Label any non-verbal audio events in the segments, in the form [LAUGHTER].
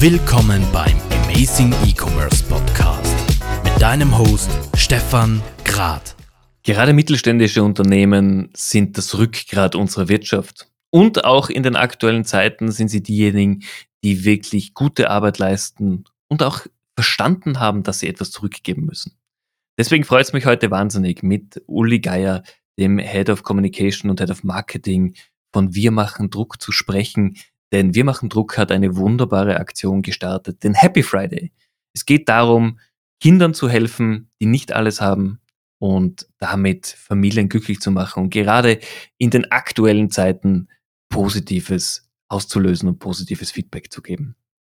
Willkommen beim Amazing E-Commerce Podcast mit deinem Host Stefan Grad. Gerade mittelständische Unternehmen sind das Rückgrat unserer Wirtschaft. Und auch in den aktuellen Zeiten sind sie diejenigen, die wirklich gute Arbeit leisten und auch verstanden haben, dass sie etwas zurückgeben müssen. Deswegen freut es mich heute wahnsinnig, mit Uli Geier, dem Head of Communication und Head of Marketing von Wir machen Druck zu sprechen, denn Wir machen Druck hat eine wunderbare Aktion gestartet, den Happy Friday. Es geht darum, Kindern zu helfen, die nicht alles haben und damit Familien glücklich zu machen und gerade in den aktuellen Zeiten Positives auszulösen und positives Feedback zu geben.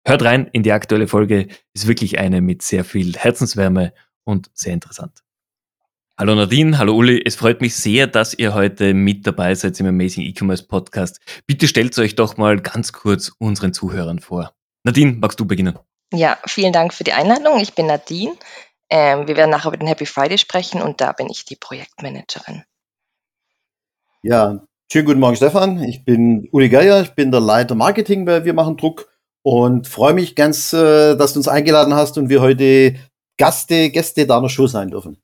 Hört rein in die aktuelle Folge, ist wirklich eine mit sehr viel Herzenswärme und sehr interessant. Hallo Nadine, hallo Uli, es freut mich sehr, dass ihr heute mit dabei seid im Amazing E-Commerce Podcast. Bitte stellt euch doch mal ganz kurz unseren Zuhörern vor. Nadine, magst du beginnen? Ja, vielen Dank für die Einladung. Ich bin Nadine. Ähm, wir werden nachher über den Happy Friday sprechen und da bin ich die Projektmanagerin. Ja, schönen guten Morgen Stefan. Ich bin Uli Geier, ich bin der Leiter Marketing bei Wir machen Druck und freue mich ganz, äh, dass du uns eingeladen hast und wir heute Gaste, Gäste deiner Show sein dürfen.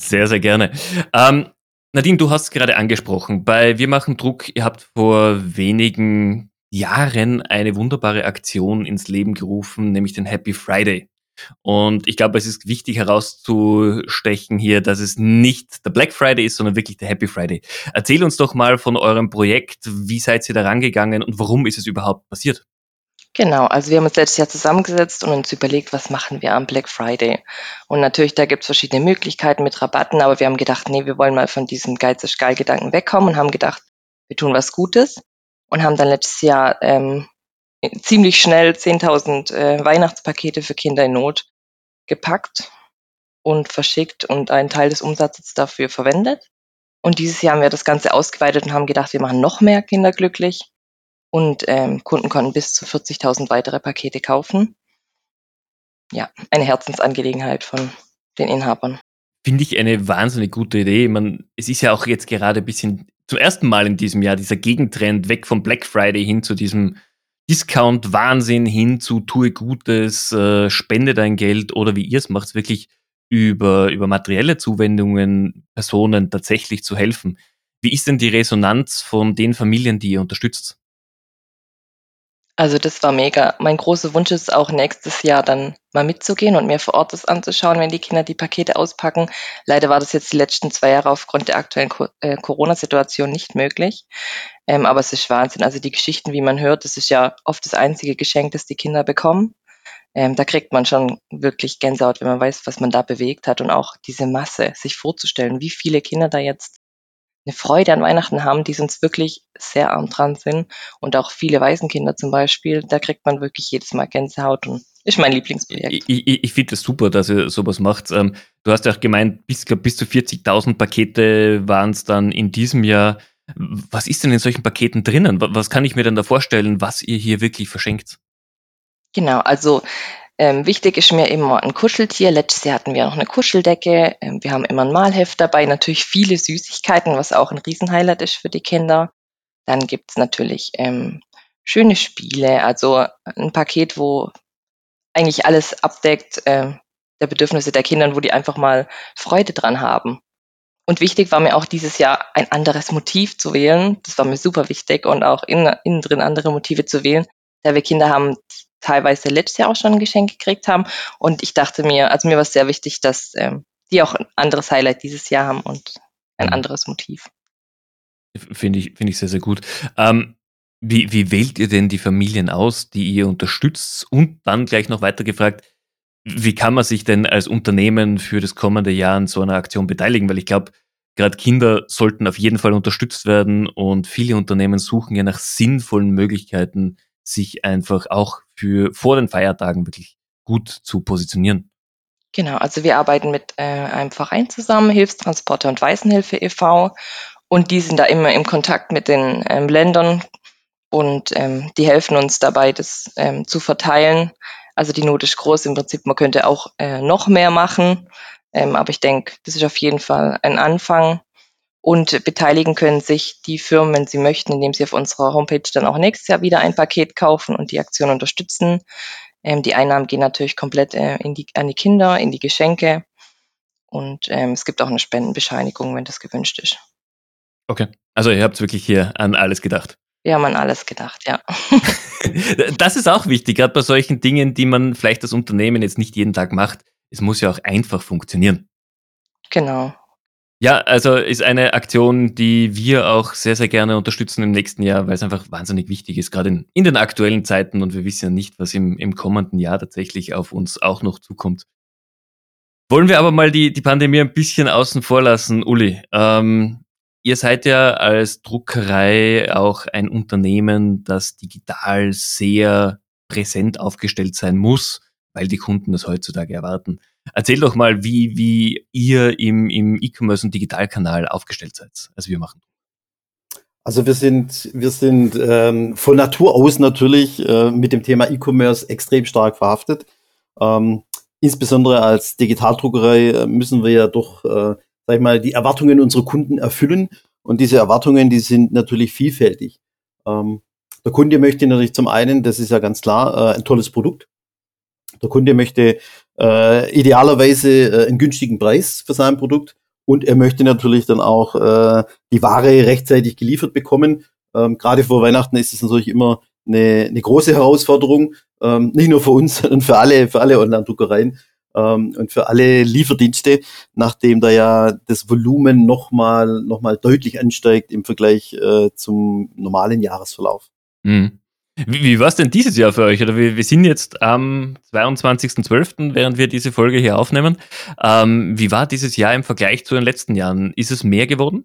Sehr, sehr gerne. Ähm, Nadine, du hast gerade angesprochen, bei Wir machen Druck, ihr habt vor wenigen Jahren eine wunderbare Aktion ins Leben gerufen, nämlich den Happy Friday. Und ich glaube, es ist wichtig herauszustechen hier, dass es nicht der Black Friday ist, sondern wirklich der Happy Friday. Erzähl uns doch mal von eurem Projekt. Wie seid ihr da rangegangen und warum ist es überhaupt passiert? Genau, also wir haben uns letztes Jahr zusammengesetzt und uns überlegt, was machen wir am Black Friday. Und natürlich, da gibt es verschiedene Möglichkeiten mit Rabatten, aber wir haben gedacht, nee, wir wollen mal von diesem Geiz ist geil Gedanken wegkommen und haben gedacht, wir tun was Gutes und haben dann letztes Jahr ähm, ziemlich schnell 10.000 äh, Weihnachtspakete für Kinder in Not gepackt und verschickt und einen Teil des Umsatzes dafür verwendet. Und dieses Jahr haben wir das Ganze ausgeweitet und haben gedacht, wir machen noch mehr Kinder glücklich und ähm, Kunden konnten bis zu 40.000 weitere Pakete kaufen. Ja, eine Herzensangelegenheit von den Inhabern. Finde ich eine wahnsinnig gute Idee. Man, es ist ja auch jetzt gerade ein bisschen zum ersten Mal in diesem Jahr dieser Gegentrend weg vom Black Friday hin zu diesem Discount-Wahnsinn hin zu tue Gutes, äh, spende dein Geld oder wie ihr es macht, wirklich über, über materielle Zuwendungen Personen tatsächlich zu helfen. Wie ist denn die Resonanz von den Familien, die ihr unterstützt? Also das war mega. Mein großer Wunsch ist auch nächstes Jahr dann mal mitzugehen und mir vor Ort das anzuschauen, wenn die Kinder die Pakete auspacken. Leider war das jetzt die letzten zwei Jahre aufgrund der aktuellen äh, Corona-Situation nicht möglich. Ähm, aber es ist Wahnsinn. Also die Geschichten, wie man hört, das ist ja oft das einzige Geschenk, das die Kinder bekommen. Ähm, da kriegt man schon wirklich Gänsehaut, wenn man weiß, was man da bewegt hat und auch diese Masse, sich vorzustellen, wie viele Kinder da jetzt eine Freude an Weihnachten haben, die sonst wirklich sehr arm dran sind. Und auch viele Waisenkinder zum Beispiel, da kriegt man wirklich jedes Mal Gänsehaut und ist mein Lieblingsprojekt. Ich, ich, ich finde es das super, dass ihr sowas macht. Ähm, du hast ja auch gemeint, bis, glaub, bis zu 40.000 Pakete waren es dann in diesem Jahr. Was ist denn in solchen Paketen drinnen? Was kann ich mir denn da vorstellen, was ihr hier wirklich verschenkt? Genau, also ähm, wichtig ist mir immer ein Kuscheltier. Letztes Jahr hatten wir noch eine Kuscheldecke. Ähm, wir haben immer ein Malheft dabei, natürlich viele Süßigkeiten, was auch ein Riesenhighlight ist für die Kinder. Dann gibt's natürlich ähm, schöne Spiele, also ein Paket, wo eigentlich alles abdeckt äh, der Bedürfnisse der Kinder, wo die einfach mal Freude dran haben. Und wichtig war mir auch dieses Jahr ein anderes Motiv zu wählen. Das war mir super wichtig und auch innen, innen drin andere Motive zu wählen, da wir Kinder haben, teilweise letztes Jahr auch schon ein Geschenk gekriegt haben. Und ich dachte mir, also mir war es sehr wichtig, dass ähm, die auch ein anderes Highlight dieses Jahr haben und ein mhm. anderes Motiv. Finde ich, finde ich sehr, sehr gut. Ähm, wie, wie wählt ihr denn die Familien aus, die ihr unterstützt? Und dann gleich noch weiter gefragt, wie kann man sich denn als Unternehmen für das kommende Jahr an so einer Aktion beteiligen? Weil ich glaube, gerade Kinder sollten auf jeden Fall unterstützt werden und viele Unternehmen suchen ja nach sinnvollen Möglichkeiten, sich einfach auch für vor den Feiertagen wirklich gut zu positionieren. Genau, also wir arbeiten mit äh, einem Verein zusammen, Hilfstransporter und Waisenhilfe e.V. Und die sind da immer im Kontakt mit den ähm, Ländern und ähm, die helfen uns dabei, das ähm, zu verteilen. Also die Not ist groß. Im Prinzip, man könnte auch äh, noch mehr machen. Ähm, aber ich denke, das ist auf jeden Fall ein Anfang. Und beteiligen können sich die Firmen, wenn sie möchten, indem sie auf unserer Homepage dann auch nächstes Jahr wieder ein Paket kaufen und die Aktion unterstützen. Ähm, die Einnahmen gehen natürlich komplett äh, die, an die Kinder, in die Geschenke. Und ähm, es gibt auch eine Spendenbescheinigung, wenn das gewünscht ist. Okay. Also ihr habt wirklich hier an alles gedacht. Wir haben an alles gedacht, ja. [LAUGHS] das ist auch wichtig, gerade bei solchen Dingen, die man vielleicht als Unternehmen jetzt nicht jeden Tag macht. Es muss ja auch einfach funktionieren. Genau. Ja, also ist eine Aktion, die wir auch sehr, sehr gerne unterstützen im nächsten Jahr, weil es einfach wahnsinnig wichtig ist, gerade in, in den aktuellen Zeiten und wir wissen ja nicht, was im, im kommenden Jahr tatsächlich auf uns auch noch zukommt. Wollen wir aber mal die, die Pandemie ein bisschen außen vor lassen, Uli. Ähm, ihr seid ja als Druckerei auch ein Unternehmen, das digital sehr präsent aufgestellt sein muss, weil die Kunden das heutzutage erwarten. Erzähl doch mal, wie, wie ihr im, im E-Commerce und Digitalkanal aufgestellt seid, als wir machen. Also wir sind, wir sind ähm, von Natur aus natürlich äh, mit dem Thema E-Commerce extrem stark verhaftet. Ähm, insbesondere als Digitaldruckerei äh, müssen wir ja doch, äh, sag ich mal, die Erwartungen unserer Kunden erfüllen. Und diese Erwartungen, die sind natürlich vielfältig. Ähm, der Kunde möchte natürlich zum einen, das ist ja ganz klar, äh, ein tolles Produkt. Der Kunde möchte äh, idealerweise äh, einen günstigen Preis für sein Produkt und er möchte natürlich dann auch äh, die Ware rechtzeitig geliefert bekommen. Ähm, Gerade vor Weihnachten ist es natürlich immer eine, eine große Herausforderung, ähm, nicht nur für uns, [LAUGHS] sondern für alle, für alle Online-Druckereien ähm, und für alle Lieferdienste, nachdem da ja das Volumen nochmal noch mal deutlich ansteigt im Vergleich äh, zum normalen Jahresverlauf. Mhm. Wie, wie war es denn dieses Jahr für euch? Oder wir, wir sind jetzt am 22.12., während wir diese Folge hier aufnehmen. Ähm, wie war dieses Jahr im Vergleich zu den letzten Jahren? Ist es mehr geworden?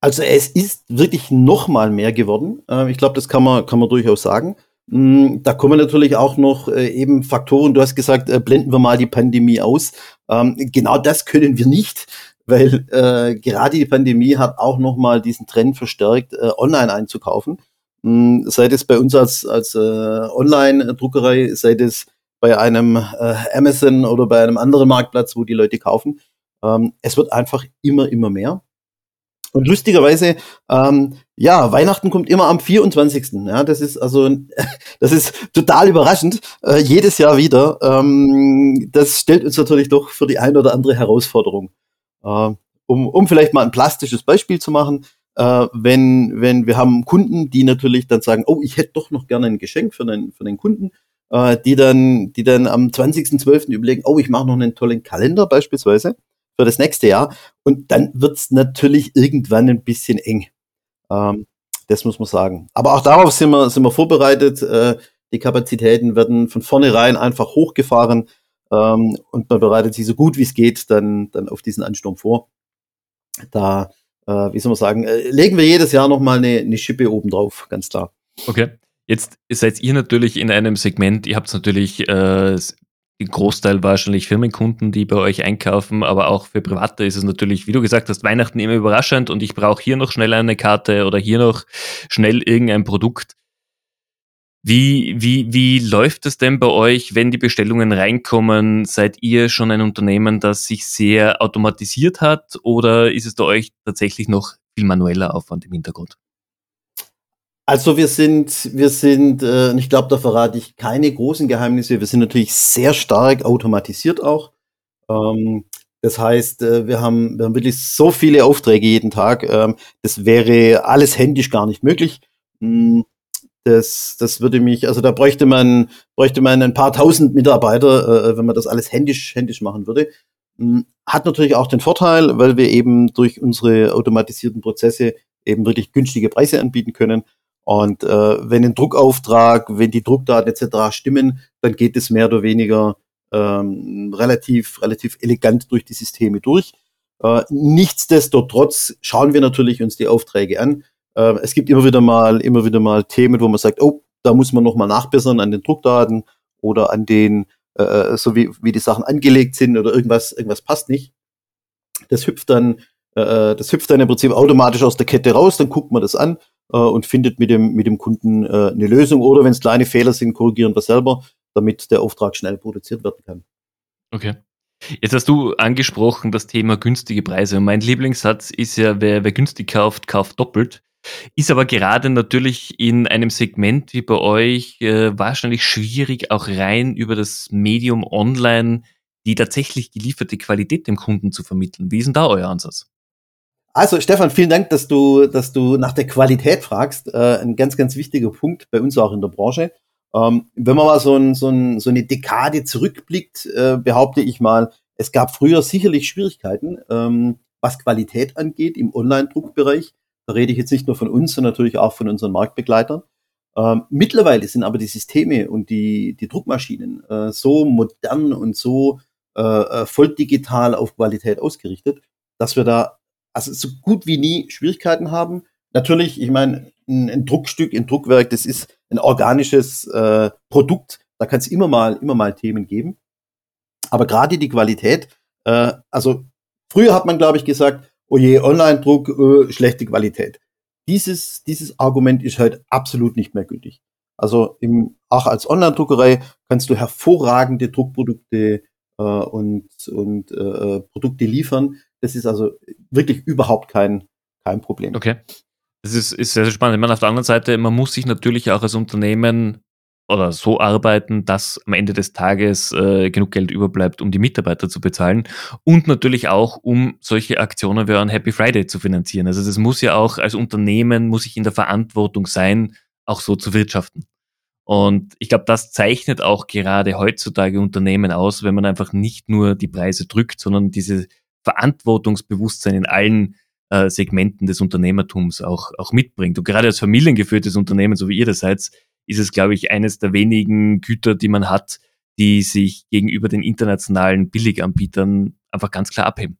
Also es ist wirklich noch mal mehr geworden. Ähm, ich glaube, das kann man, kann man durchaus sagen. Mm, da kommen natürlich auch noch äh, eben Faktoren. Du hast gesagt, äh, blenden wir mal die Pandemie aus. Ähm, genau das können wir nicht, weil äh, gerade die Pandemie hat auch noch mal diesen Trend verstärkt, online einzukaufen. Hm, sei es bei uns als, als äh, Online-Druckerei, sei es bei einem äh, Amazon oder bei einem anderen Marktplatz, wo die Leute kaufen. Ähm, es wird einfach immer, immer mehr. Und lustigerweise, ähm, ja, Weihnachten kommt immer am 24. Ja, das ist also, [LAUGHS] das ist total überraschend, äh, jedes Jahr wieder. Ähm, das stellt uns natürlich doch für die eine oder andere Herausforderung. Äh, um, um vielleicht mal ein plastisches Beispiel zu machen, äh, wenn, wenn wir haben Kunden, die natürlich dann sagen, oh, ich hätte doch noch gerne ein Geschenk für den, für den Kunden, äh, die dann, die dann am 20.12. überlegen, oh, ich mache noch einen tollen Kalender beispielsweise für das nächste Jahr. Und dann wird's natürlich irgendwann ein bisschen eng. Ähm, das muss man sagen. Aber auch darauf sind wir, sind wir vorbereitet. Äh, die Kapazitäten werden von vornherein einfach hochgefahren ähm, und man bereitet sich so gut wie es geht dann, dann auf diesen Ansturm vor. Da wie soll man sagen, äh, legen wir jedes Jahr nochmal eine, eine Schippe oben drauf, ganz klar. Okay. Jetzt seid ihr natürlich in einem Segment, ihr habt natürlich äh, den Großteil wahrscheinlich Firmenkunden, die bei euch einkaufen, aber auch für Private ist es natürlich, wie du gesagt hast, Weihnachten immer überraschend und ich brauche hier noch schnell eine Karte oder hier noch schnell irgendein Produkt. Wie, wie, wie läuft es denn bei euch, wenn die Bestellungen reinkommen? Seid ihr schon ein Unternehmen, das sich sehr automatisiert hat oder ist es bei euch tatsächlich noch viel manueller Aufwand im Hintergrund? Also wir sind, wir sind, äh, ich glaube, da verrate ich keine großen Geheimnisse. Wir sind natürlich sehr stark automatisiert auch. Ähm, das heißt, äh, wir, haben, wir haben wirklich so viele Aufträge jeden Tag. Ähm, das wäre alles händisch gar nicht möglich. Mm, das, das würde mich, also da bräuchte man, bräuchte man ein paar tausend Mitarbeiter, äh, wenn man das alles händisch, händisch machen würde. Hm, hat natürlich auch den Vorteil, weil wir eben durch unsere automatisierten Prozesse eben wirklich günstige Preise anbieten können. Und äh, wenn ein Druckauftrag, wenn die Druckdaten etc. stimmen, dann geht es mehr oder weniger ähm, relativ, relativ elegant durch die Systeme durch. Äh, nichtsdestotrotz schauen wir natürlich uns die Aufträge an äh, es gibt immer wieder mal, immer wieder mal Themen, wo man sagt, oh, da muss man nochmal nachbessern an den Druckdaten oder an den, äh, äh, so wie, wie die Sachen angelegt sind oder irgendwas, irgendwas passt nicht. Das hüpft dann, äh, äh, das hüpft dann im Prinzip automatisch aus der Kette raus, dann guckt man das an äh, und findet mit dem, mit dem Kunden äh, eine Lösung oder wenn es kleine Fehler sind, korrigieren wir selber, damit der Auftrag schnell produziert werden kann. Okay. Jetzt hast du angesprochen das Thema günstige Preise. Und mein Lieblingssatz ist ja, wer, wer günstig kauft, kauft doppelt. Ist aber gerade natürlich in einem Segment wie bei euch äh, wahrscheinlich schwierig, auch rein über das Medium online die tatsächlich gelieferte Qualität dem Kunden zu vermitteln. Wie ist denn da euer Ansatz? Also Stefan, vielen Dank, dass du, dass du nach der Qualität fragst. Äh, ein ganz, ganz wichtiger Punkt bei uns auch in der Branche. Ähm, wenn man mal so, ein, so, ein, so eine Dekade zurückblickt, äh, behaupte ich mal, es gab früher sicherlich Schwierigkeiten, ähm, was Qualität angeht im Online-Druckbereich. Da rede ich jetzt nicht nur von uns, sondern natürlich auch von unseren Marktbegleitern. Ähm, mittlerweile sind aber die Systeme und die, die Druckmaschinen äh, so modern und so äh, äh, voll digital auf Qualität ausgerichtet, dass wir da also so gut wie nie Schwierigkeiten haben. Natürlich, ich meine, ein, ein Druckstück, ein Druckwerk, das ist ein organisches äh, Produkt. Da kann es immer mal, immer mal Themen geben. Aber gerade die Qualität, äh, also früher hat man, glaube ich, gesagt, oh je, Online-Druck, äh, schlechte Qualität. Dieses, dieses Argument ist halt absolut nicht mehr gültig. Also im, auch als Online-Druckerei kannst du hervorragende Druckprodukte äh, und, und äh, Produkte liefern. Das ist also wirklich überhaupt kein, kein Problem. Okay. Das ist, ist sehr, sehr spannend. Ich meine, auf der anderen Seite, man muss sich natürlich auch als Unternehmen oder so arbeiten, dass am Ende des Tages äh, genug Geld überbleibt, um die Mitarbeiter zu bezahlen und natürlich auch, um solche Aktionen wie ein Happy Friday zu finanzieren. Also das muss ja auch als Unternehmen, muss ich in der Verantwortung sein, auch so zu wirtschaften. Und ich glaube, das zeichnet auch gerade heutzutage Unternehmen aus, wenn man einfach nicht nur die Preise drückt, sondern diese Verantwortungsbewusstsein in allen äh, Segmenten des Unternehmertums auch, auch mitbringt. Und gerade als familiengeführtes Unternehmen, so wie ihr das seid, ist es, glaube ich, eines der wenigen Güter, die man hat, die sich gegenüber den internationalen Billiganbietern einfach ganz klar abheben.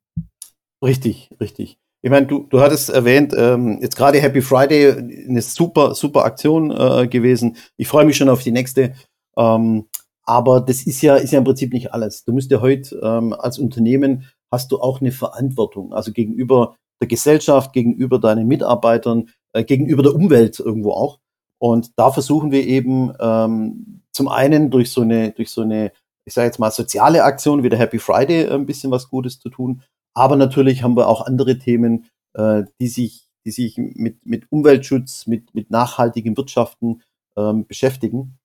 Richtig, richtig. Ich meine, du, du hattest erwähnt, ähm, jetzt gerade Happy Friday, eine super, super Aktion äh, gewesen. Ich freue mich schon auf die nächste. Ähm, aber das ist ja, ist ja im Prinzip nicht alles. Du musst ja heute ähm, als Unternehmen hast du auch eine Verantwortung, also gegenüber der Gesellschaft, gegenüber deinen Mitarbeitern, äh, gegenüber der Umwelt irgendwo auch. Und da versuchen wir eben ähm, zum einen durch so eine, durch so eine, ich sage jetzt mal, soziale Aktion wie der Happy Friday äh, ein bisschen was Gutes zu tun. Aber natürlich haben wir auch andere Themen, äh, die sich, die sich mit, mit Umweltschutz, mit, mit nachhaltigem Wirtschaften ähm, beschäftigen.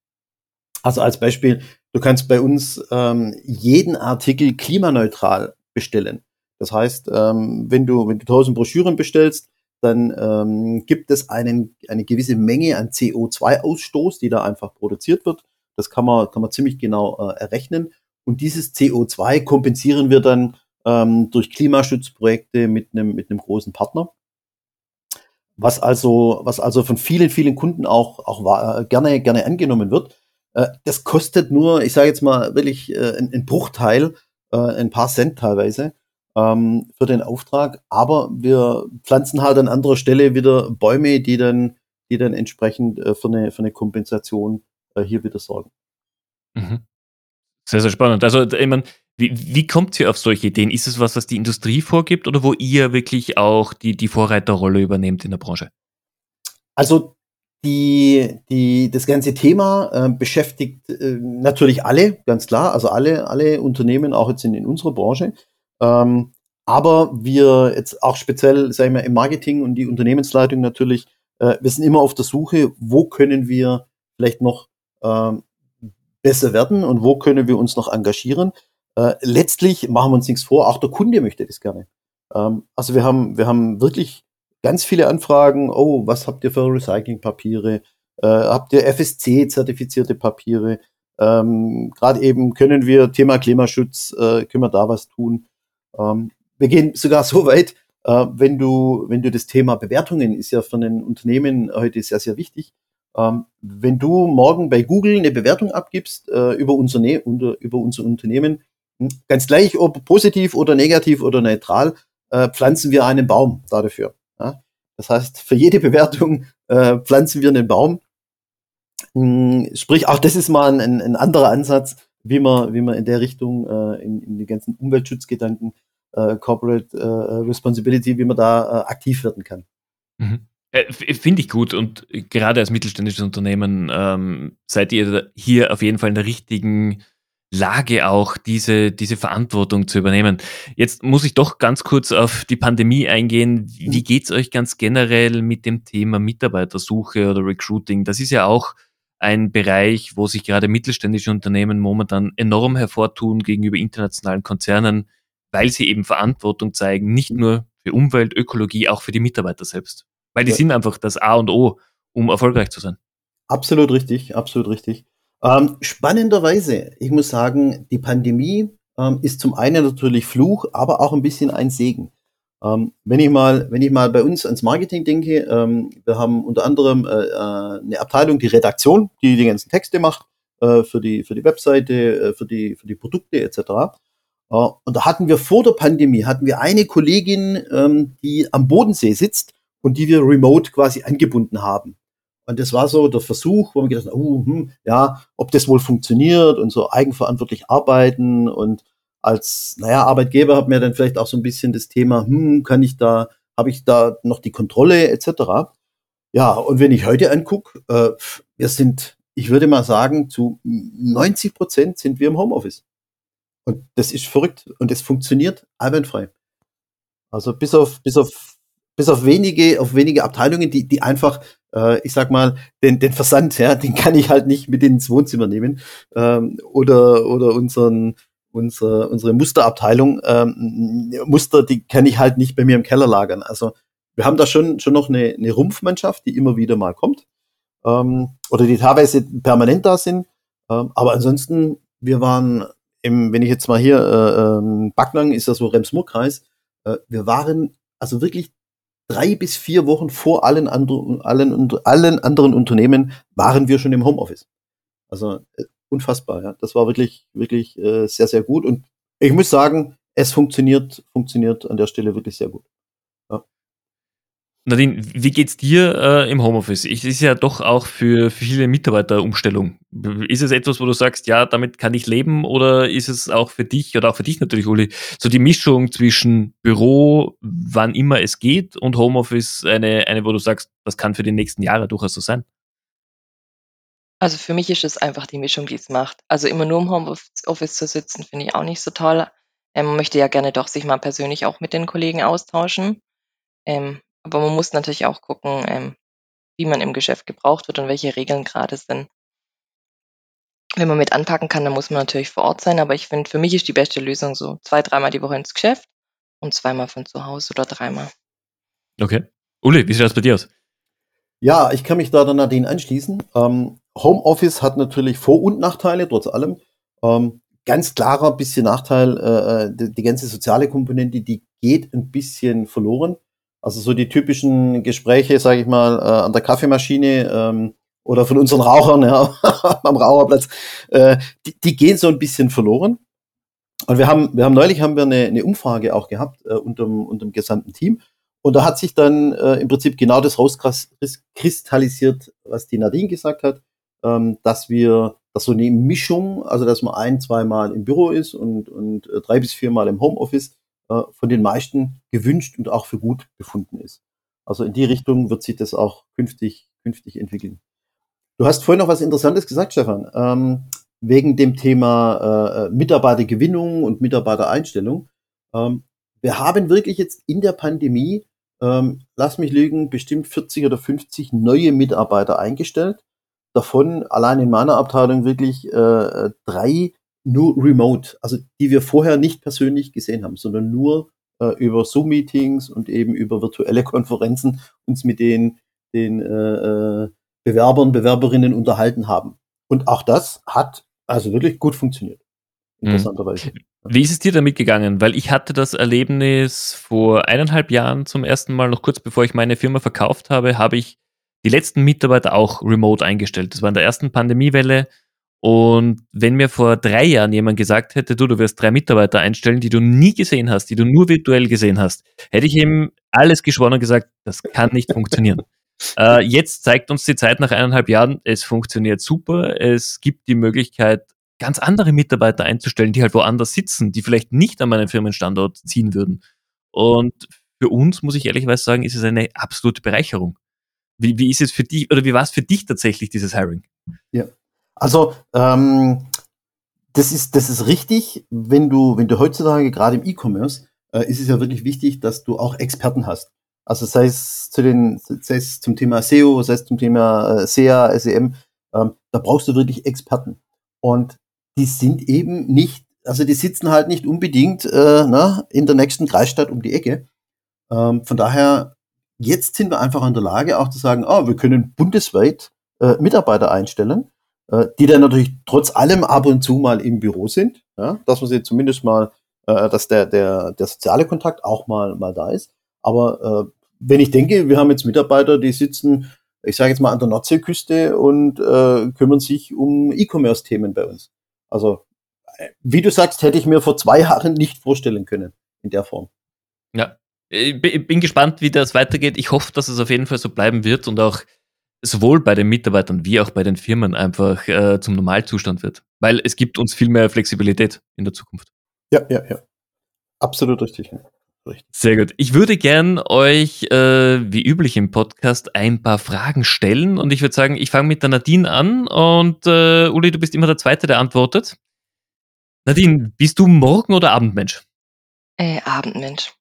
Also als Beispiel, du kannst bei uns ähm, jeden Artikel klimaneutral bestellen. Das heißt, ähm, wenn du, wenn du 1000 Broschüren bestellst, dann ähm, gibt es einen, eine gewisse Menge an CO2-Ausstoß, die da einfach produziert wird. Das kann man, kann man ziemlich genau äh, errechnen. Und dieses CO2 kompensieren wir dann ähm, durch Klimaschutzprojekte mit einem, mit einem großen Partner. Was also, was also von vielen, vielen Kunden auch, auch äh, gerne, gerne angenommen wird. Äh, das kostet nur, ich sage jetzt mal wirklich äh, ein, ein Bruchteil, äh, ein paar Cent teilweise ähm, für den Auftrag. Aber wir pflanzen halt an anderer Stelle wieder Bäume, die dann, die dann entsprechend äh, für, eine, für eine Kompensation äh, hier wieder sorgen. Mhm. Sehr, sehr spannend. Also, ich meine, wie, wie kommt ihr auf solche Ideen? Ist es was, was die Industrie vorgibt oder wo ihr wirklich auch die, die Vorreiterrolle übernehmt in der Branche? Also die, die, das ganze Thema äh, beschäftigt äh, natürlich alle, ganz klar, also alle, alle Unternehmen, auch jetzt in, in unserer Branche. Ähm, aber wir jetzt auch speziell, sagen wir, im Marketing und die Unternehmensleitung natürlich, äh, wir sind immer auf der Suche, wo können wir vielleicht noch ähm, besser werden und wo können wir uns noch engagieren. Äh, letztlich machen wir uns nichts vor, auch der Kunde möchte das gerne. Ähm, also wir haben, wir haben wirklich ganz viele Anfragen. Oh, was habt ihr für Recyclingpapiere? Äh, habt ihr FSC-zertifizierte Papiere? Ähm, Gerade eben können wir Thema Klimaschutz, äh, können wir da was tun? Ähm, wir gehen sogar so weit, äh, wenn du, wenn du das Thema Bewertungen ist ja für ein Unternehmen heute sehr, sehr wichtig. Ähm, wenn du morgen bei Google eine Bewertung abgibst äh, über, unser, unter, über unser Unternehmen, hm, ganz gleich, ob positiv oder negativ oder neutral, äh, pflanzen wir einen Baum dafür. Ja? Das heißt, für jede Bewertung äh, pflanzen wir einen Baum. Hm, sprich, auch das ist mal ein, ein anderer Ansatz, wie man, wie man in der Richtung, äh, in, in die ganzen Umweltschutzgedanken, äh, Corporate äh, Responsibility, wie man da äh, aktiv werden kann. Mhm. Äh, finde ich gut und gerade als mittelständisches Unternehmen ähm, seid ihr hier auf jeden Fall in der richtigen Lage auch, diese, diese Verantwortung zu übernehmen. Jetzt muss ich doch ganz kurz auf die Pandemie eingehen. Wie mhm. geht's euch ganz generell mit dem Thema Mitarbeitersuche oder Recruiting? Das ist ja auch ein Bereich, wo sich gerade mittelständische Unternehmen momentan enorm hervortun gegenüber internationalen Konzernen, weil sie eben Verantwortung zeigen, nicht nur für Umwelt, Ökologie, auch für die Mitarbeiter selbst. Weil die ja. sind einfach das A und O, um erfolgreich zu sein. Absolut richtig, absolut richtig. Ähm, spannenderweise, ich muss sagen, die Pandemie ähm, ist zum einen natürlich Fluch, aber auch ein bisschen ein Segen. Ähm, wenn ich mal, wenn ich mal bei uns ans Marketing denke, ähm, wir haben unter anderem äh, äh, eine Abteilung, die Redaktion, die die ganzen Texte macht äh, für die für die Webseite, äh, für die für die Produkte etc. Äh, und da hatten wir vor der Pandemie hatten wir eine Kollegin, ähm, die am Bodensee sitzt und die wir remote quasi angebunden haben. Und das war so der Versuch, wo wir gedacht haben, oh, hm, ja, ob das wohl funktioniert und so eigenverantwortlich arbeiten und als, naja, Arbeitgeber hat mir dann vielleicht auch so ein bisschen das Thema, hm, kann ich da, habe ich da noch die Kontrolle etc. Ja, und wenn ich heute angucke, äh, wir sind, ich würde mal sagen, zu 90 Prozent sind wir im Homeoffice. Und das ist verrückt und es funktioniert einwandfrei. Also bis auf, bis auf, bis auf wenige, auf wenige Abteilungen, die, die einfach, äh, ich sag mal, den, den Versand, ja, den kann ich halt nicht mit ins Wohnzimmer nehmen. Ähm, oder, oder unseren, unsere, unsere Musterabteilung, ähm, Muster, die kann ich halt nicht bei mir im Keller lagern. Also wir haben da schon, schon noch eine, eine Rumpfmannschaft, die immer wieder mal kommt. Ähm, oder die teilweise permanent da sind. Ähm, aber ansonsten, wir waren im, wenn ich jetzt mal hier, äh, ähm, Backnang ist ja so Rems-Murr-Kreis, äh, wir waren also wirklich drei bis vier Wochen vor allen, anderen allen, allen anderen Unternehmen waren wir schon im Homeoffice. Also äh, unfassbar. Ja. Das war wirklich, wirklich äh, sehr, sehr gut. Und ich muss sagen, es funktioniert, funktioniert an der Stelle wirklich sehr gut. Ja. Nadine, wie geht's dir äh, im Homeoffice? Ich, ist ja doch auch für, für viele Mitarbeiter Umstellung. Ist es etwas, wo du sagst, ja, damit kann ich leben, oder ist es auch für dich oder auch für dich natürlich, Uli, so die Mischung zwischen Büro, wann immer es geht, und Homeoffice eine, eine, wo du sagst, das kann für die nächsten Jahre durchaus so sein? Also für mich ist es einfach die Mischung, die es macht. Also immer nur im Homeoffice zu sitzen, finde ich auch nicht so toll. Ähm, man möchte ja gerne doch sich mal persönlich auch mit den Kollegen austauschen. Ähm, aber man muss natürlich auch gucken, ähm, wie man im Geschäft gebraucht wird und welche Regeln gerade sind. Wenn man mit anpacken kann, dann muss man natürlich vor Ort sein. Aber ich finde, für mich ist die beste Lösung so zwei, dreimal die Woche ins Geschäft und zweimal von zu Hause oder dreimal. Okay. Uli, wie sieht das bei dir aus? Ja, ich kann mich da dann Nadine anschließen. Ähm, Homeoffice hat natürlich Vor- und Nachteile, trotz allem. Ähm, ganz klarer bisschen Nachteil, äh, äh, die, die, ganze soziale Komponente, die geht ein bisschen verloren. Also so die typischen Gespräche, sage ich mal, äh, an der Kaffeemaschine ähm, oder von unseren Rauchern [LAUGHS] ja, am Raucherplatz, äh, die, die gehen so ein bisschen verloren. Und wir haben, wir haben neulich haben wir eine, eine Umfrage auch gehabt äh, unter, unter dem gesamten Team. Und da hat sich dann äh, im Prinzip genau das rauskristallisiert, was die Nadine gesagt hat ähm, dass wir, dass so eine Mischung, also dass man ein, zweimal im Büro ist und, und äh, drei bis viermal im Homeoffice, äh, von den meisten gewünscht und auch für gut befunden ist. Also in die Richtung wird sich das auch künftig, künftig entwickeln. Du hast vorhin noch was Interessantes gesagt, Stefan, ähm, wegen dem Thema äh, Mitarbeitergewinnung und Mitarbeitereinstellung. Ähm, wir haben wirklich jetzt in der Pandemie, ähm, lass mich lügen, bestimmt 40 oder 50 neue Mitarbeiter eingestellt davon allein in meiner Abteilung wirklich äh, drei nur remote, also die wir vorher nicht persönlich gesehen haben, sondern nur äh, über Zoom-Meetings und eben über virtuelle [LAUGHS] Konferenzen uns mit den, den äh, äh Bewerbern, Bewerberinnen unterhalten haben. Und auch das hat also wirklich gut funktioniert. Mhm. Interessanterweise. Wie ist es dir damit gegangen? Weil ich hatte das Erlebnis vor eineinhalb Jahren zum ersten Mal, noch kurz bevor ich meine Firma verkauft habe, habe ich die letzten Mitarbeiter auch remote eingestellt. Das war in der ersten Pandemiewelle. Und wenn mir vor drei Jahren jemand gesagt hätte, du, du wirst drei Mitarbeiter einstellen, die du nie gesehen hast, die du nur virtuell gesehen hast, hätte ich ihm alles geschworen und gesagt, das kann nicht funktionieren. [LAUGHS] Äh, jetzt zeigt uns die Zeit nach eineinhalb Jahren, es funktioniert super. Es gibt die Möglichkeit, ganz andere Mitarbeiter einzustellen, die halt woanders sitzen, die vielleicht nicht an meinen Firmenstandort ziehen würden. Und für uns, muss ich ehrlichweise sagen, ist es eine absolute Bereicherung. Wie, wie ist es für dich oder wie war es für dich tatsächlich, dieses Hiring? Ja, also ähm, das ist, das ist richtig, wenn du, wenn du heutzutage gerade im E-Commerce, äh, ist es ja wirklich wichtig, dass du auch Experten hast. Also sei es zu den, sei es zum Thema SEO, sei es zum Thema äh, SEA, SEM, ähm, da brauchst du wirklich Experten. Und die sind eben nicht, also die sitzen halt nicht unbedingt äh, na, in der nächsten Kreisstadt um die Ecke. Ähm, von daher, jetzt sind wir einfach in der Lage, auch zu sagen, oh, wir können bundesweit äh, Mitarbeiter einstellen, äh, die dann natürlich trotz allem ab und zu mal im Büro sind, ja, dass man sie zumindest mal, äh, dass der, der, der soziale Kontakt auch mal, mal da ist. Aber äh, wenn ich denke, wir haben jetzt Mitarbeiter, die sitzen, ich sage jetzt mal an der Nordseeküste und äh, kümmern sich um E-Commerce-Themen bei uns. Also, äh, wie du sagst, hätte ich mir vor zwei Jahren nicht vorstellen können in der Form. Ja, ich bin gespannt, wie das weitergeht. Ich hoffe, dass es auf jeden Fall so bleiben wird und auch sowohl bei den Mitarbeitern wie auch bei den Firmen einfach äh, zum Normalzustand wird. Weil es gibt uns viel mehr Flexibilität in der Zukunft. Ja, ja, ja. Absolut richtig. Richtig. Sehr gut. Ich würde gern euch, äh, wie üblich im Podcast, ein paar Fragen stellen. Und ich würde sagen, ich fange mit der Nadine an. Und äh, Uli, du bist immer der Zweite, der antwortet. Nadine, bist du Morgen- oder Abendmensch? Äh, Abendmensch.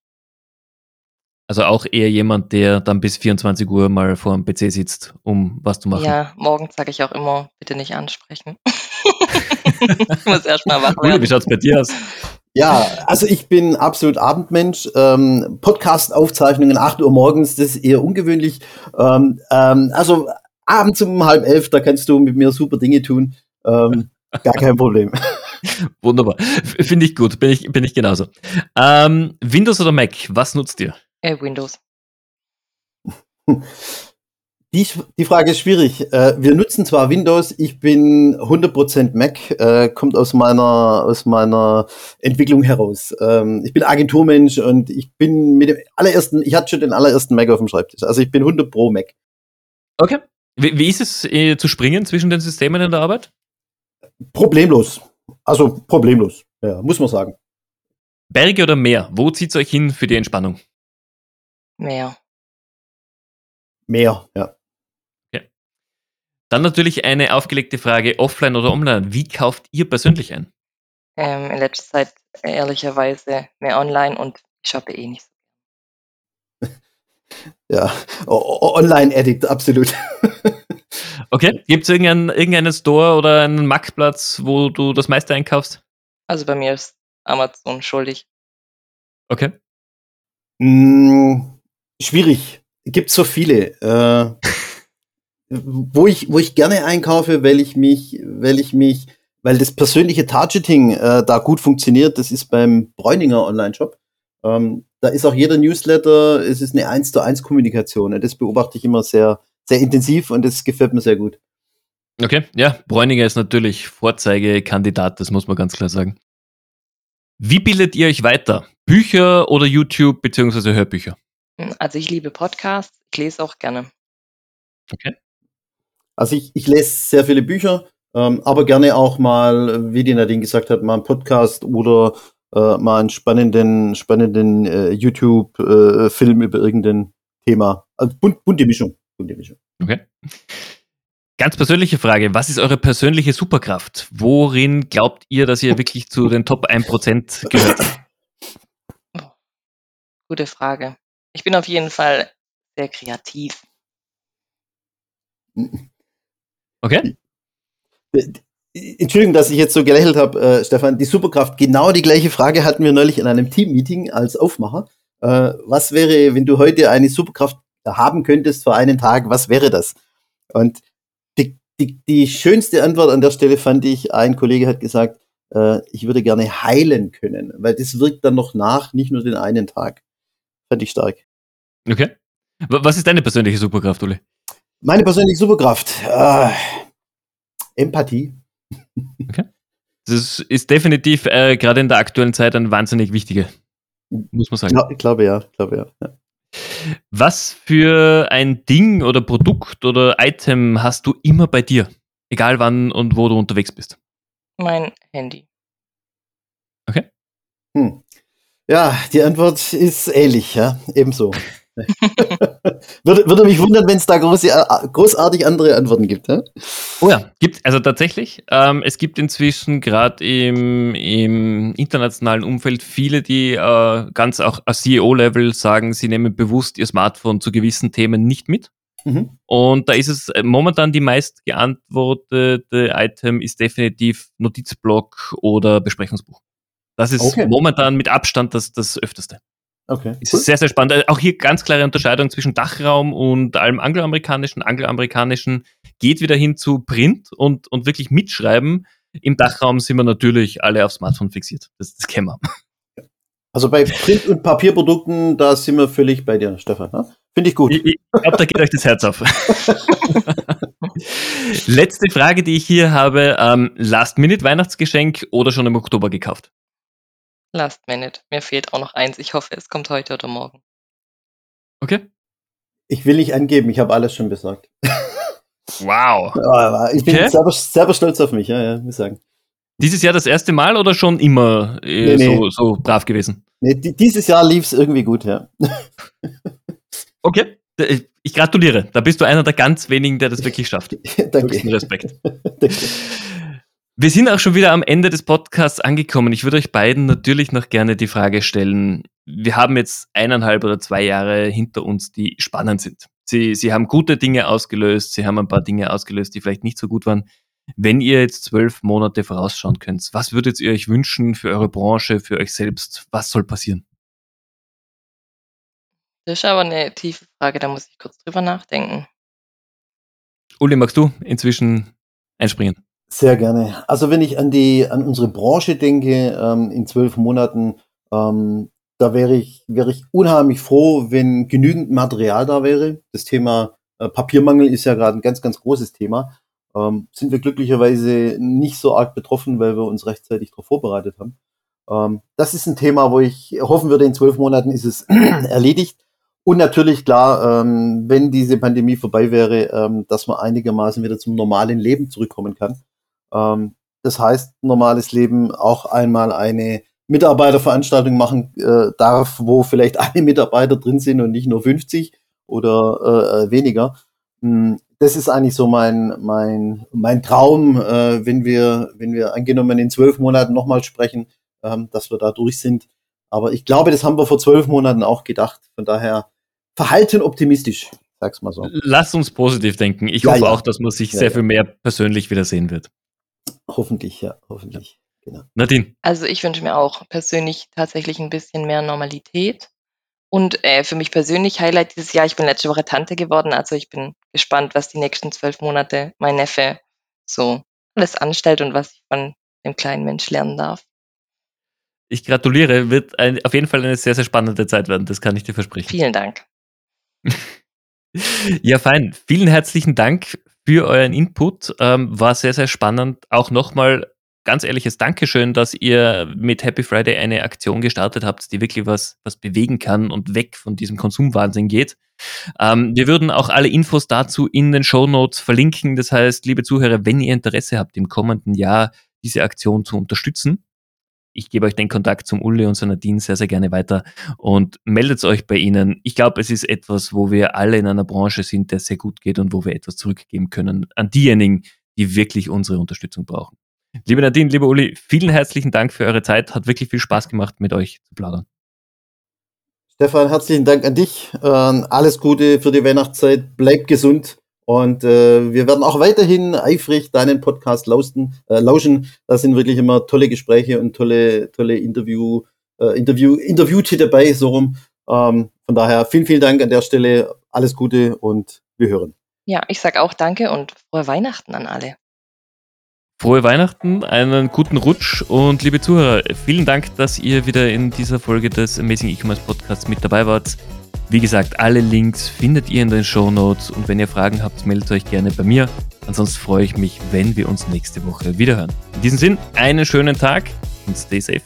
Also auch eher jemand, der dann bis 24 Uhr mal vor dem PC sitzt, um was zu machen. Ja, morgens sage ich auch immer, bitte nicht ansprechen. [LAUGHS] ich muss erstmal wach werden. Wie schaut's bei dir aus? Ja, also ich bin absolut Abendmensch. Ähm, Podcast-Aufzeichnungen 8 Uhr morgens, das ist eher ungewöhnlich. Ähm, ähm, also abends um halb elf, da kannst du mit mir super Dinge tun. Ähm, gar kein Problem. [LAUGHS] Wunderbar. Finde ich gut. Bin ich, bin ich genauso. Ähm, Windows oder Mac, was nutzt ihr? Äh, Windows. [LAUGHS] Die, die Frage ist schwierig. Äh, wir nutzen zwar Windows, ich bin 100% Mac, äh, kommt aus meiner, aus meiner Entwicklung heraus. Ähm, ich bin Agenturmensch und ich bin mit dem allerersten, ich hatte schon den allerersten Mac auf dem Schreibtisch. Also ich bin 100 Pro Mac. Okay. Wie, wie ist es äh, zu springen zwischen den Systemen in der Arbeit? Problemlos. Also problemlos, ja, muss man sagen. Berge oder Meer? Wo zieht es euch hin für die Entspannung? Mehr. Mehr, ja. Dann natürlich eine aufgelegte Frage, offline oder online. Wie kauft ihr persönlich ein? Ähm, in letzter Zeit ehrlicherweise mehr online und ich shoppe eh nicht so. [LAUGHS] ja, Online-Addict, absolut. [LAUGHS] okay, gibt es irgendeinen, irgendeinen Store oder einen Marktplatz, wo du das meiste einkaufst? Also bei mir ist Amazon schuldig. Okay. Mm, Schwierig. Gibt so viele. Äh, [LAUGHS] wo ich, wo ich gerne einkaufe, weil ich mich, weil ich mich, weil das persönliche Targeting äh, da gut funktioniert, das ist beim Bräuninger Online-Shop. Ähm, da ist auch jeder Newsletter, es ist eine 1 zu 1 Kommunikation. Das beobachte ich immer sehr, sehr intensiv und das gefällt mir sehr gut. Okay, ja, Bräuninger ist natürlich Vorzeigekandidat, das muss man ganz klar sagen. Wie bildet ihr euch weiter? Bücher oder YouTube beziehungsweise Hörbücher? Also ich liebe Podcasts, ich lese auch gerne. Okay. Also ich, ich lese sehr viele Bücher, ähm, aber gerne auch mal, wie die Nadine gesagt hat, mal einen Podcast oder äh, mal einen spannenden, spannenden äh, YouTube-Film äh, über irgendein Thema. Also bunt, bunte Mischung. Bunte Mischung. Okay. Ganz persönliche Frage, was ist eure persönliche Superkraft? Worin glaubt ihr, dass ihr wirklich zu den Top 1% gehört? Gute Frage. Ich bin auf jeden Fall sehr kreativ. Okay. Entschuldigung, dass ich jetzt so gelächelt habe, äh, Stefan. Die Superkraft, genau die gleiche Frage hatten wir neulich in einem Team-Meeting als Aufmacher. Äh, was wäre, wenn du heute eine Superkraft haben könntest für einen Tag, was wäre das? Und die, die, die schönste Antwort an der Stelle fand ich, ein Kollege hat gesagt, äh, ich würde gerne heilen können, weil das wirkt dann noch nach, nicht nur den einen Tag. Fand ich stark. Okay. Was ist deine persönliche Superkraft, Uli? Meine persönliche Superkraft. Äh, Empathie. Okay. Das ist definitiv äh, gerade in der aktuellen Zeit ein wahnsinnig wichtiger, muss man sagen. Ja, ich glaube ja, ich glaube ja. ja. Was für ein Ding oder Produkt oder Item hast du immer bei dir? Egal wann und wo du unterwegs bist. Mein Handy. Okay. Hm. Ja, die Antwort ist ähnlich, ja, ebenso. [LAUGHS] würde, würde mich wundern, wenn es da große, äh, großartig andere Antworten gibt. Ja? Oh ja, gibt also tatsächlich. Ähm, es gibt inzwischen gerade im, im internationalen Umfeld viele, die äh, ganz auch auf CEO-Level sagen, sie nehmen bewusst ihr Smartphone zu gewissen Themen nicht mit. Mhm. Und da ist es äh, momentan die meist geantwortete Item ist definitiv Notizblock oder Besprechungsbuch. Das ist okay. momentan mit Abstand das, das öfteste. Okay. Ist cool. sehr, sehr spannend. Äh, auch hier ganz klare Unterscheidung zwischen Dachraum und allem angloamerikanischen. Angloamerikanischen geht wieder hin zu Print und, und wirklich mitschreiben. Im Dachraum sind wir natürlich alle auf Smartphone fixiert. Das, das kennen wir. Also bei Print- und Papierprodukten, da sind wir völlig bei dir, Stefan. Ne? Finde ich gut. Ich, ich glaube, da geht euch das Herz auf. [LAUGHS] Letzte Frage, die ich hier habe. Ähm, Last-Minute-Weihnachtsgeschenk oder schon im Oktober gekauft? Last Minute. Mir fehlt auch noch eins. Ich hoffe, es kommt heute oder morgen. Okay. Ich will nicht angeben, ich habe alles schon besorgt. Wow. [LAUGHS] ich bin okay. selber, selber, stolz auf mich, ja, ja, muss sagen. Dieses Jahr das erste Mal oder schon immer äh, nee, nee. So, so, brav gewesen? Nee, dieses Jahr lief es irgendwie gut, ja. [LAUGHS] okay. Ich gratuliere. Da bist du einer der ganz wenigen, der das wirklich schafft. [LAUGHS] Danke. Respekt. Danke. Wir sind auch schon wieder am Ende des Podcasts angekommen. Ich würde euch beiden natürlich noch gerne die Frage stellen. Wir haben jetzt eineinhalb oder zwei Jahre hinter uns, die spannend sind. Sie, sie haben gute Dinge ausgelöst, sie haben ein paar Dinge ausgelöst, die vielleicht nicht so gut waren. Wenn ihr jetzt zwölf Monate vorausschauen könnt, was würdet ihr euch wünschen für eure Branche, für euch selbst? Was soll passieren? Das ist aber eine tiefe Frage, da muss ich kurz drüber nachdenken. Uli, magst du inzwischen einspringen? Sehr gerne. Also wenn ich an die, an unsere Branche denke, ähm, in zwölf Monaten, ähm, da wäre ich, wäre ich unheimlich froh, wenn genügend Material da wäre. Das Thema äh, Papiermangel ist ja gerade ein ganz, ganz großes Thema. Ähm, sind wir glücklicherweise nicht so arg betroffen, weil wir uns rechtzeitig darauf vorbereitet haben. Ähm, das ist ein Thema, wo ich hoffen würde, in zwölf Monaten ist es [CLEARS THROAT] erledigt. Und natürlich klar, ähm, wenn diese Pandemie vorbei wäre, ähm, dass man einigermaßen wieder zum normalen Leben zurückkommen kann. Ähm, das heißt, normales Leben auch einmal eine Mitarbeiterveranstaltung machen äh, darf, wo vielleicht [LAUGHS] alle Mitarbeiter drin sind und nicht nur 50 oder äh, weniger. Hm, das ist eigentlich so mein, mein, mein Traum, äh, wenn wir, wenn wir angenommen in zwölf Monaten nochmal sprechen, ähm, dass wir da durch sind. Aber ich glaube, das haben wir vor zwölf Monaten auch gedacht. Von daher verhalten optimistisch, sag's mal so. Lass uns positiv denken. Ich ja, hoffe ja. auch, dass man sich ja, sehr viel mehr persönlich wiedersehen wird. Hoffentlich, ja, hoffentlich. Genau. Nadine. Also ich wünsche mir auch persönlich tatsächlich ein bisschen mehr Normalität. Und äh, für mich persönlich Highlight dieses Jahr, ich bin letzte Woche Tante geworden, also ich bin gespannt, was die nächsten zwölf Monate mein Neffe so alles anstellt und was ich von dem kleinen Mensch lernen darf. Ich gratuliere, wird ein, auf jeden Fall eine sehr, sehr spannende Zeit werden, das kann ich dir versprechen. Vielen Dank. [LAUGHS] ja, fein. Vielen herzlichen Dank für euren Input. Ähm, war sehr, sehr spannend. Auch nochmal ganz ehrliches Dankeschön, dass ihr mit Happy Friday eine Aktion gestartet habt, die wirklich was, was bewegen kann und weg von diesem Konsumwahnsinn geht. Ähm, wir würden auch alle Infos dazu in den Show Notes verlinken. Das heißt, liebe Zuhörer, wenn ihr Interesse habt, im kommenden Jahr diese Aktion zu unterstützen, ich gebe euch den Kontakt zum Uli und zu Nadine sehr, sehr gerne weiter und meldet euch bei ihnen. Ich glaube, es ist etwas, wo wir alle in einer Branche sind, der sehr gut geht und wo wir etwas zurückgeben können an diejenigen, die wirklich unsere Unterstützung brauchen. Liebe Nadine, lieber Uli, vielen herzlichen Dank für eure Zeit. Hat wirklich viel Spaß gemacht, mit euch zu plaudern. Stefan, herzlichen Dank an dich. Ähm, alles Gute für die Weihnachtszeit. Bleib gesund. Und äh, wir werden auch weiterhin eifrig deinen Podcast lauschen. Äh, lauschen. Da sind wirklich immer tolle Gespräche und tolle, tolle Interview, äh, Interview, Interviewte dabei, so rum. Ähm, von daher vielen, vielen Dank an der Stelle. Alles Gute und wir hören. Ja, ich sage auch Danke und frohe Weihnachten an alle. Frohe Weihnachten, einen guten Rutsch und liebe Zuhörer, vielen Dank, dass ihr wieder in dieser Folge des Amazing E-Commerce Podcasts mit dabei wart. Wie gesagt, alle Links findet ihr in den Show Notes und wenn ihr Fragen habt, meldet euch gerne bei mir. Ansonsten freue ich mich, wenn wir uns nächste Woche wiederhören. In diesem Sinn, einen schönen Tag und stay safe.